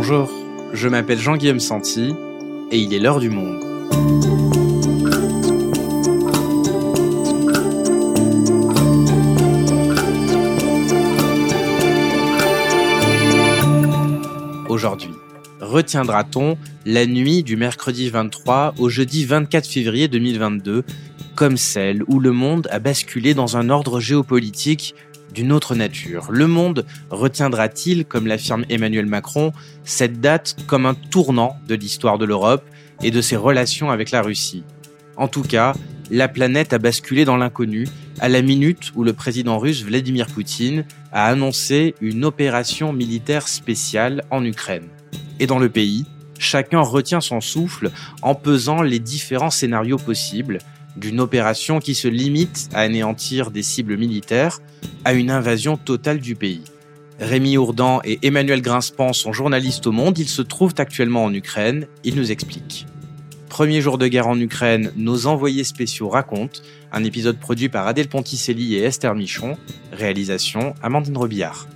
Bonjour, je m'appelle Jean-Guillaume Santi et il est l'heure du monde. Aujourd'hui, retiendra-t-on la nuit du mercredi 23 au jeudi 24 février 2022 comme celle où le monde a basculé dans un ordre géopolitique d'une autre nature. Le monde retiendra-t-il, comme l'affirme Emmanuel Macron, cette date comme un tournant de l'histoire de l'Europe et de ses relations avec la Russie? En tout cas, la planète a basculé dans l'inconnu à la minute où le président russe Vladimir Poutine a annoncé une opération militaire spéciale en Ukraine. Et dans le pays, chacun retient son souffle en pesant les différents scénarios possibles, d'une opération qui se limite à anéantir des cibles militaires à une invasion totale du pays. Rémi Ourdan et Emmanuel Grinspan sont journalistes au Monde, ils se trouvent actuellement en Ukraine, ils nous expliquent. Premier jour de guerre en Ukraine, nos envoyés spéciaux racontent, un épisode produit par Adèle Ponticelli et Esther Michon, réalisation Amandine Robillard.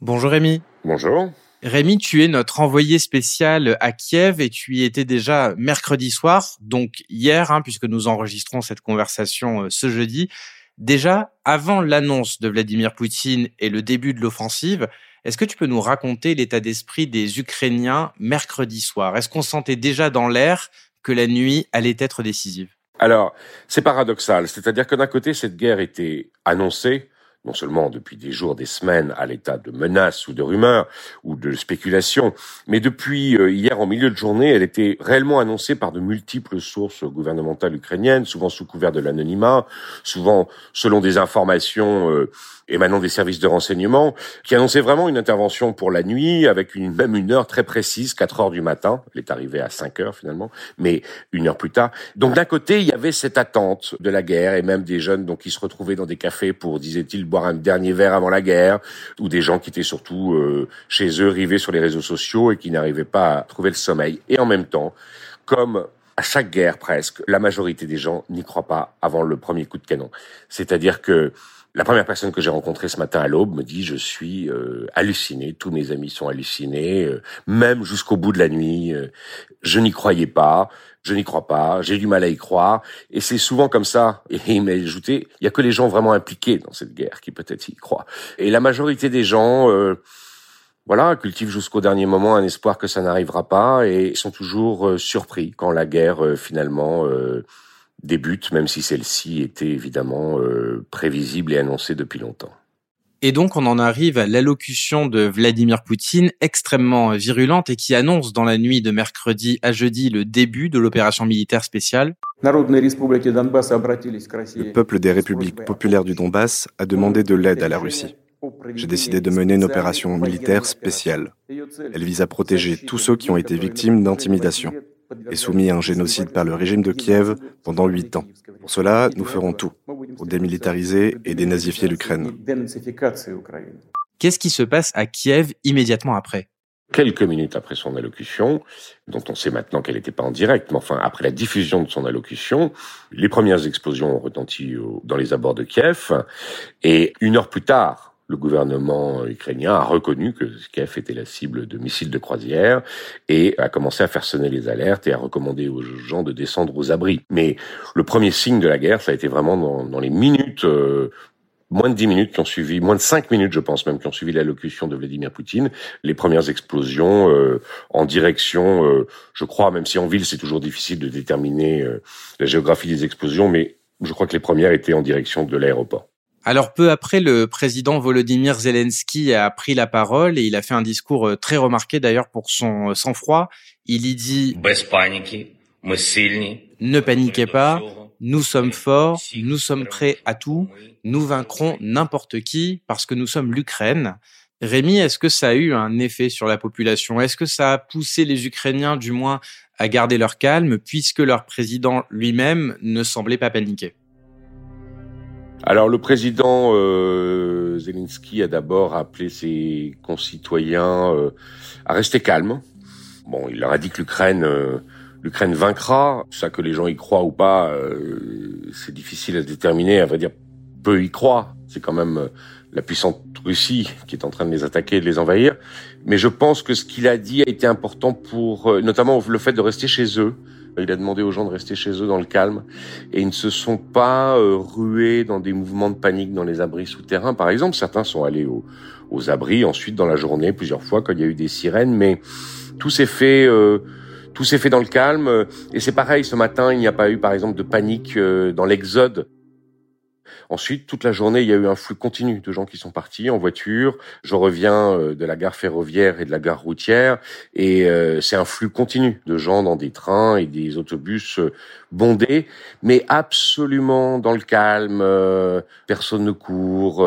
Bonjour Rémi. Bonjour. Rémi, tu es notre envoyé spécial à Kiev et tu y étais déjà mercredi soir, donc hier, hein, puisque nous enregistrons cette conversation euh, ce jeudi. Déjà, avant l'annonce de Vladimir Poutine et le début de l'offensive, est-ce que tu peux nous raconter l'état d'esprit des Ukrainiens mercredi soir? Est-ce qu'on sentait déjà dans l'air que la nuit allait être décisive? Alors, c'est paradoxal, c'est-à-dire que d'un côté, cette guerre était annoncée, non seulement depuis des jours, des semaines, à l'état de menace ou de rumeur ou de spéculation, mais depuis euh, hier en milieu de journée, elle était réellement annoncée par de multiples sources gouvernementales ukrainiennes, souvent sous couvert de l'anonymat, souvent selon des informations euh, émanant des services de renseignement, qui annonçait vraiment une intervention pour la nuit, avec une, même une heure très précise, 4 heures du matin. Elle est arrivée à 5 heures finalement, mais une heure plus tard. Donc d'un côté, il y avait cette attente de la guerre, et même des jeunes donc qui se retrouvaient dans des cafés pour, disait-il, boire un dernier verre avant la guerre, ou des gens qui étaient surtout euh, chez eux, rivés sur les réseaux sociaux et qui n'arrivaient pas à trouver le sommeil. Et en même temps, comme à chaque guerre presque, la majorité des gens n'y croient pas avant le premier coup de canon. C'est-à-dire que la première personne que j'ai rencontrée ce matin à l'aube me dit je suis euh, halluciné, tous mes amis sont hallucinés, euh, même jusqu'au bout de la nuit. Euh, je n'y croyais pas, je n'y crois pas, j'ai du mal à y croire. Et c'est souvent comme ça. Et il m'a ajouté, il y a que les gens vraiment impliqués dans cette guerre qui peut-être y croient. Et la majorité des gens, voilà, cultivent jusqu'au dernier moment un espoir que ça n'arrivera pas et sont toujours surpris quand la guerre finalement débute, même si celle-ci était évidemment euh, prévisible et annoncée depuis longtemps. Et donc on en arrive à l'allocution de Vladimir Poutine extrêmement virulente et qui annonce dans la nuit de mercredi à jeudi le début de l'opération militaire spéciale. Le peuple des républiques populaires du Donbass a demandé de l'aide à la Russie. J'ai décidé de mener une opération militaire spéciale. Elle vise à protéger tous ceux qui ont été victimes d'intimidation et soumis à un génocide par le régime de Kiev pendant huit ans. Pour cela, nous ferons tout pour démilitariser et dénazifier l'Ukraine. Qu'est-ce qui se passe à Kiev immédiatement après? Quelques minutes après son allocution, dont on sait maintenant qu'elle n'était pas en direct, mais enfin après la diffusion de son allocution, les premières explosions ont retenti dans les abords de Kiev, et une heure plus tard, le gouvernement ukrainien a reconnu que Kiev était la cible de missiles de croisière et a commencé à faire sonner les alertes et à recommander aux gens de descendre aux abris. Mais le premier signe de la guerre, ça a été vraiment dans, les minutes euh, moins de dix minutes qui ont suivi, moins de cinq minutes, je pense même, qui ont suivi l'allocution de Vladimir Poutine, les premières explosions euh, en direction, euh, je crois, même si en ville c'est toujours difficile de déterminer la géographie des explosions, mais je crois que les premières étaient en direction de l'aéroport. Alors peu après, le président Volodymyr Zelensky a pris la parole et il a fait un discours euh, très remarqué d'ailleurs pour son euh, sang-froid. Il y dit Ne paniquez pas, nous sommes forts, nous sommes prêts à tout, nous vaincrons n'importe qui parce que nous sommes l'Ukraine. Rémi, est-ce que ça a eu un effet sur la population? Est-ce que ça a poussé les Ukrainiens du moins à garder leur calme puisque leur président lui-même ne semblait pas paniquer? Alors le président euh, Zelensky a d'abord appelé ses concitoyens euh, à rester calmes. Bon, il leur a dit que l'Ukraine euh, l'Ukraine vaincra. Ça que les gens y croient ou pas, euh, c'est difficile à déterminer. À vrai dire, peu y croient. C'est quand même la puissante Russie qui est en train de les attaquer et de les envahir. Mais je pense que ce qu'il a dit a été important pour, notamment le fait de rester chez eux. Il a demandé aux gens de rester chez eux dans le calme et ils ne se sont pas rués dans des mouvements de panique dans les abris souterrains. Par exemple, certains sont allés aux, aux abris ensuite dans la journée plusieurs fois quand il y a eu des sirènes, mais tout s'est fait euh, tout s'est fait dans le calme. Et c'est pareil, ce matin, il n'y a pas eu, par exemple, de panique euh, dans l'exode Ensuite, toute la journée, il y a eu un flux continu de gens qui sont partis en voiture. Je reviens euh, de la gare ferroviaire et de la gare routière, et euh, c'est un flux continu de gens dans des trains et des autobus euh, bondés, mais absolument dans le calme. personne ne court.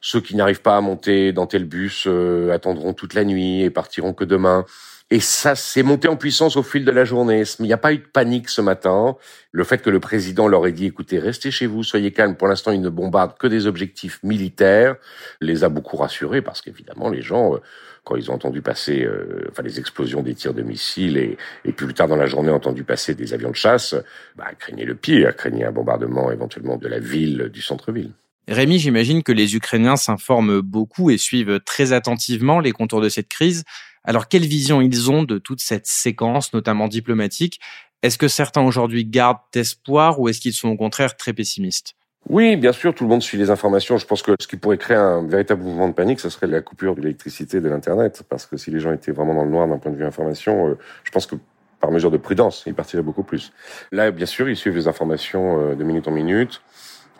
ceux qui n'arrivent pas à monter dans tel bus attendront toute la nuit et partiront que demain. Et ça s'est monté en puissance au fil de la journée. Il n'y a pas eu de panique ce matin. Le fait que le président leur ait dit, écoutez, restez chez vous, soyez calmes. Pour l'instant, ils ne bombardent que des objectifs militaires, les a beaucoup rassurés parce qu'évidemment, les gens, euh, quand ils ont entendu passer, euh, enfin, les explosions des tirs de missiles et, et plus tard dans la journée, entendu passer des avions de chasse, bah, craignaient le pire, craignaient un bombardement éventuellement de la ville, du centre-ville. Rémi, j'imagine que les Ukrainiens s'informent beaucoup et suivent très attentivement les contours de cette crise. Alors, quelle vision ils ont de toute cette séquence, notamment diplomatique? Est-ce que certains aujourd'hui gardent espoir ou est-ce qu'ils sont au contraire très pessimistes? Oui, bien sûr, tout le monde suit les informations. Je pense que ce qui pourrait créer un véritable mouvement de panique, ce serait la coupure de l'électricité de l'Internet. Parce que si les gens étaient vraiment dans le noir d'un point de vue information, euh, je pense que par mesure de prudence, ils partiraient beaucoup plus. Là, bien sûr, ils suivent les informations euh, de minute en minute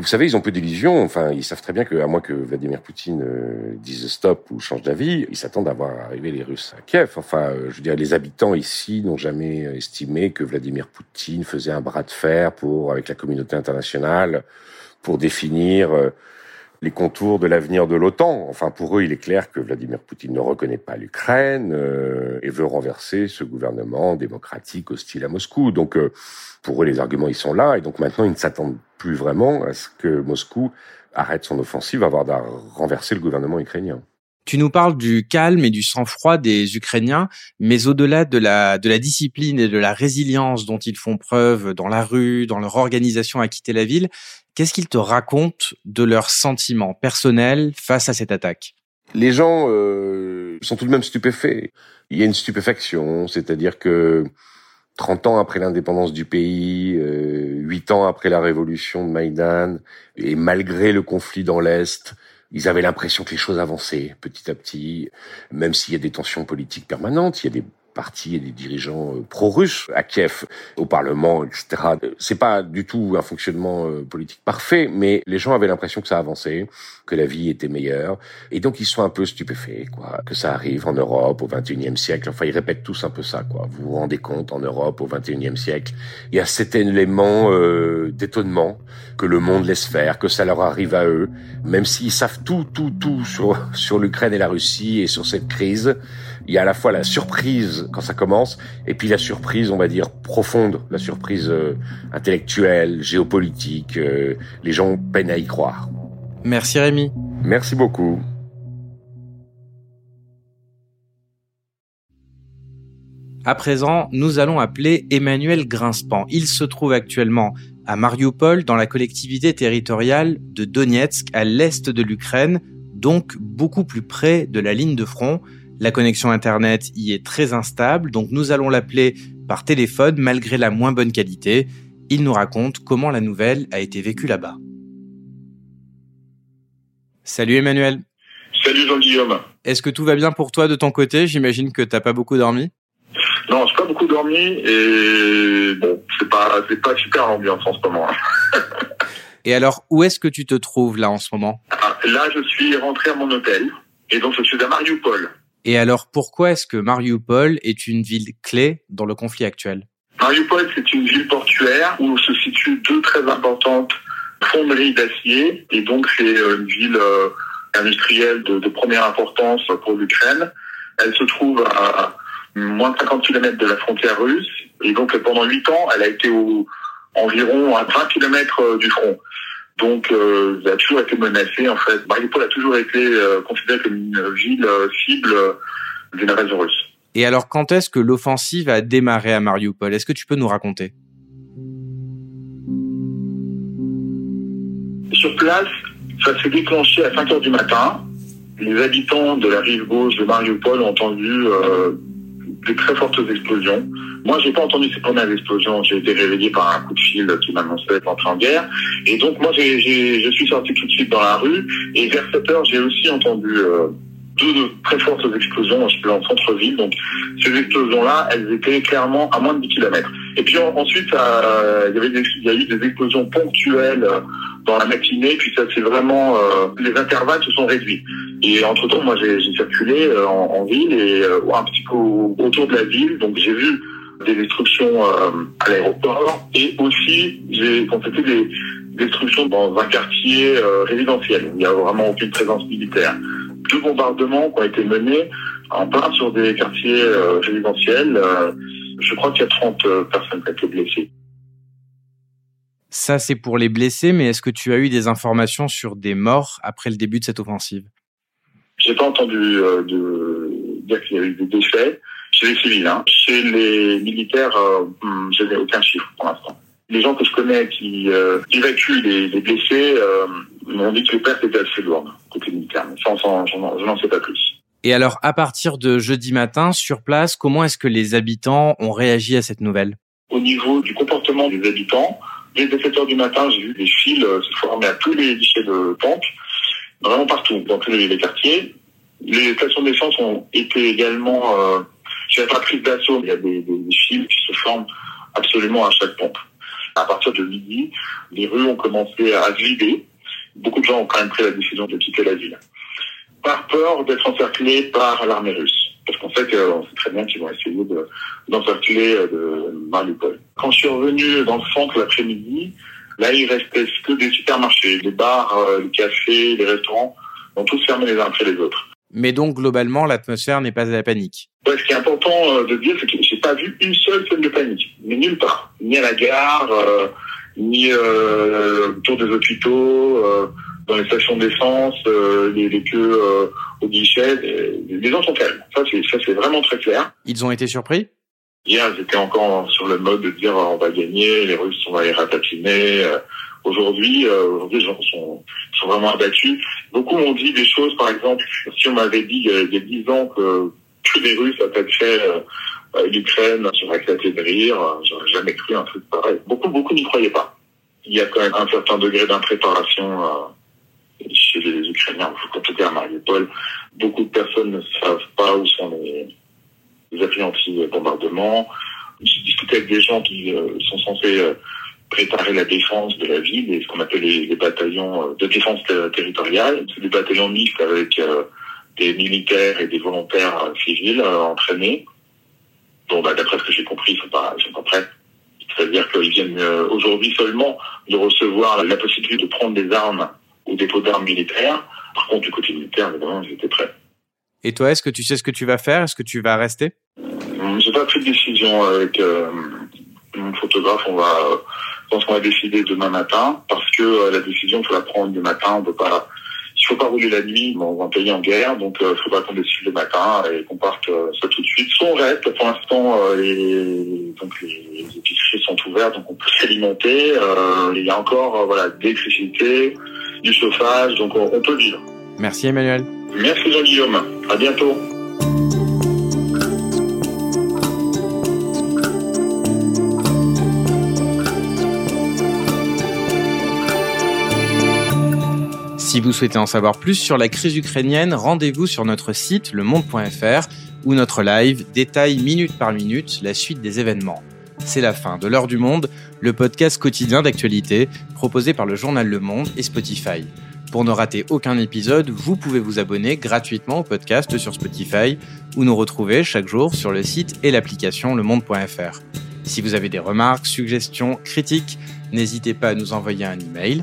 vous savez, ils ont peu d'illusions. Enfin, ils savent très bien que, à moins que Vladimir Poutine euh, dise stop ou change d'avis, ils s'attendent à voir arriver les Russes à Kiev. Enfin, euh, je veux dire, les habitants ici n'ont jamais estimé que Vladimir Poutine faisait un bras de fer pour avec la communauté internationale pour définir euh, les contours de l'avenir de l'OTAN. Enfin, pour eux, il est clair que Vladimir Poutine ne reconnaît pas l'Ukraine et veut renverser ce gouvernement démocratique hostile à Moscou. Donc, pour eux, les arguments, ils sont là. Et donc maintenant, ils ne s'attendent plus vraiment à ce que Moscou arrête son offensive avant de renverser le gouvernement ukrainien. Tu nous parles du calme et du sang-froid des Ukrainiens, mais au-delà de la discipline et de la résilience dont ils font preuve dans la rue, dans leur organisation à quitter la ville, qu'est-ce qu'ils te racontent de leurs sentiments personnels face à cette attaque? Les gens euh, sont tout de même stupéfaits. Il y a une stupéfaction, c'est-à-dire que 30 ans après l'indépendance du pays, euh, 8 ans après la révolution de Maïdan, et malgré le conflit dans l'Est, ils avaient l'impression que les choses avançaient petit à petit, même s'il y a des tensions politiques permanentes, il y a des partis et des dirigeants euh, pro-russes à Kiev, au Parlement, etc. C'est pas du tout un fonctionnement euh, politique parfait, mais les gens avaient l'impression que ça avançait, que la vie était meilleure, et donc ils sont un peu stupéfaits, quoi, que ça arrive en Europe au XXIe siècle. Enfin, ils répètent tous un peu ça, quoi. Vous vous rendez compte, en Europe au XXIe siècle, il y a cet élément euh, d'étonnement que le monde laisse faire, que ça leur arrive à eux, même s'ils savent tout, tout, tout sur sur l'Ukraine et la Russie et sur cette crise il y a à la fois la surprise quand ça commence, et puis la surprise, on va dire, profonde, la surprise euh, intellectuelle, géopolitique. Euh, les gens peinent à y croire. Merci Rémi. Merci beaucoup. À présent, nous allons appeler Emmanuel Grinspan. Il se trouve actuellement à Mariupol, dans la collectivité territoriale de Donetsk, à l'est de l'Ukraine, donc beaucoup plus près de la ligne de front. La connexion Internet y est très instable, donc nous allons l'appeler par téléphone malgré la moins bonne qualité. Il nous raconte comment la nouvelle a été vécue là-bas. Salut Emmanuel. Salut Jean-Guillaume. Est-ce que tout va bien pour toi de ton côté? J'imagine que t'as pas beaucoup dormi. Non, j'ai pas beaucoup dormi et bon, c'est pas c'est pas super l'ambiance en ce moment. et alors, où est-ce que tu te trouves là en ce moment? Ah, Là, je suis rentré à mon hôtel et donc je suis à Mariupol. Et alors, pourquoi est-ce que Mariupol est une ville clé dans le conflit actuel? Mariupol, c'est une ville portuaire où se situent deux très importantes fonderies d'acier. Et donc, c'est euh, une ville euh, industrielle de, première importance pour l'Ukraine. Elle se trouve à moins de 50 km de la frontière russe. Et donc, pendant huit ans, elle a été environ à 20 km euh, du front. Donc, euh, elle a toujours été menacée, en fait. Mariupol a toujours été euh, considérée comme une ville euh, cible d'une invasion russe. Et alors, quand est-ce que l'offensive a démarré à Mariupol? Est-ce que tu peux nous raconter? Sur place, ça s'est déclenché à 5 heures du matin. Les habitants de la rive gauche de Mariupol ont entendu euh, des très fortes explosions. Moi, j'ai pas entendu ces premières explosions. J'ai été réveillé par un coup de fil qui m'annonçait l'entrée en guerre. Et donc, moi, j'ai, j'ai, je suis sorti tout de suite dans la rue. Et vers 7 heures, j'ai aussi entendu euh, deux très fortes explosions. En centre-ville. Donc, ces explosions-là, elles étaient clairement à moins de 10 km. Et puis ensuite, euh, il, y avait il y a eu des explosions ponctuelles euh, dans la matinée. Puis ça, c'est vraiment... Euh, les intervalles se sont réduits. Et entre-temps, moi, j'ai, circulé euh, en, en, ville et un petit peu autour de la ville. Donc, j'ai vu des destructions euh, à l'aéroport et aussi j'ai constaté des destructions dans un quartier euh, résidentiel. Il n'y a vraiment aucune présence militaire. Deux bombardements qui ont été menés en plein sur des quartiers euh, résidentiels. je crois qu'il y a 30 personnes qui ont été blessées. Ça, c'est pour les blessés, mais est-ce que tu as eu des informations sur des morts après le début de cette offensive? J'ai pas entendu de dire qu'il y a eu des décès chez les civils. Hein. Chez les militaires, euh, hmm, je n'ai aucun chiffre pour l'instant. Les gens que je connais qui euh, évacuent les, les blessés euh, m'ont dit que les pertes étaient assez lourdes côté militaire. Mais ça, je n'en sais pas plus. Et alors, à partir de jeudi matin, sur place, comment est-ce que les habitants ont réagi à cette nouvelle? Au niveau du comportement des habitants, dès 7 heures du matin, j'ai vu des fils se former à tous les guichets de pompe, vraiment partout, dans tous les, quartiers. Les stations d'essence ont été également euh, j'ai pas prise d'assaut. Il y a des, des, fils qui se forment absolument à chaque pompe. À partir de midi, les rues ont commencé à vider. Beaucoup de gens ont quand même pris la décision de quitter la ville. Par peur d'être encerclés par l'armée russe. Parce qu'on sait, qu'on sait très bien qu'ils vont essayer d'encercler de, de Mariupol. Quand je suis revenu dans le centre l'après-midi, là, il restait que des supermarchés. Les bars, euh, les cafés, les restaurants ont tous fermé les uns après les autres. Mais donc, globalement, l'atmosphère n'est pas à la panique. Ouais, ce qui est important euh, de dire, c'est que j'ai pas vu une seule scène de panique, mais nulle part, ni à la gare, euh, ni euh, autour des hôpitaux, euh, dans les stations d'essence, euh, les, les, queues euh, au guichet. Les, les, gens sont calmes. Ça, c'est vraiment très clair. Ils ont été surpris? Hier, j'étais encore sur le mode de dire on va gagner, les Russes on va les ratatiner. Aujourd'hui, aujourd'hui, les gens sont, sont vraiment abattus. Beaucoup m'ont dit des choses, par exemple, si on m'avait dit il y a dix ans que que les Russes attaqueraient euh, l'Ukraine, j'aurais éclaté de rire, j'aurais jamais cru un truc pareil. Beaucoup, beaucoup n'y croyaient pas. Il y a quand même un certain degré d'impréparation euh, chez les Ukrainiens, en tout cas à Mariupol. Beaucoup de personnes ne savent pas où sont les, les appuis anti-bombardement. J'ai discuté avec des gens qui euh, sont censés euh, préparer la défense de la ville et ce qu'on appelle les, bataillons de défense territoriale. C'est des bataillons mixtes avec des militaires et des volontaires euh, civils euh, entraînés. Bon, bah, d'après ce que j'ai compris, ils sont pas, sont pas prêts. C'est-à-dire qu'ils viennent euh, aujourd'hui seulement de recevoir la possibilité de prendre des armes au dépôt d'armes militaires. Par contre, du côté militaire, évidemment, ils étaient prêts. Et toi, est-ce que tu sais ce que tu vas faire? Est-ce que tu vas rester? J'ai pas pris de décision avec euh, mon photographe. On va, je pense qu'on va décider demain matin parce que euh, la décision, il faut la prendre le matin. On peut pas il faut pas rouler la nuit, on va payer en guerre, donc il euh, faudra qu'on décide le matin et qu'on parte euh, ça tout de suite. Soit on reste, pour l'instant euh, les, donc les, épiceries sont ouvertes, donc on peut s'alimenter. Euh, il y a encore euh, voilà d'électricité, du chauffage, donc on, on peut vivre. Merci Emmanuel. Merci Jean-Guillaume. À bientôt. Si vous souhaitez en savoir plus sur la crise ukrainienne, rendez-vous sur notre site lemonde.fr où notre live détaille minute par minute la suite des événements. C'est la fin de l'heure du monde, le podcast quotidien d'actualité proposé par le journal Le Monde et Spotify. Pour ne rater aucun épisode, vous pouvez vous abonner gratuitement au podcast sur Spotify ou nous retrouver chaque jour sur le site et l'application lemonde.fr. Si vous avez des remarques, suggestions, critiques, n'hésitez pas à nous envoyer un email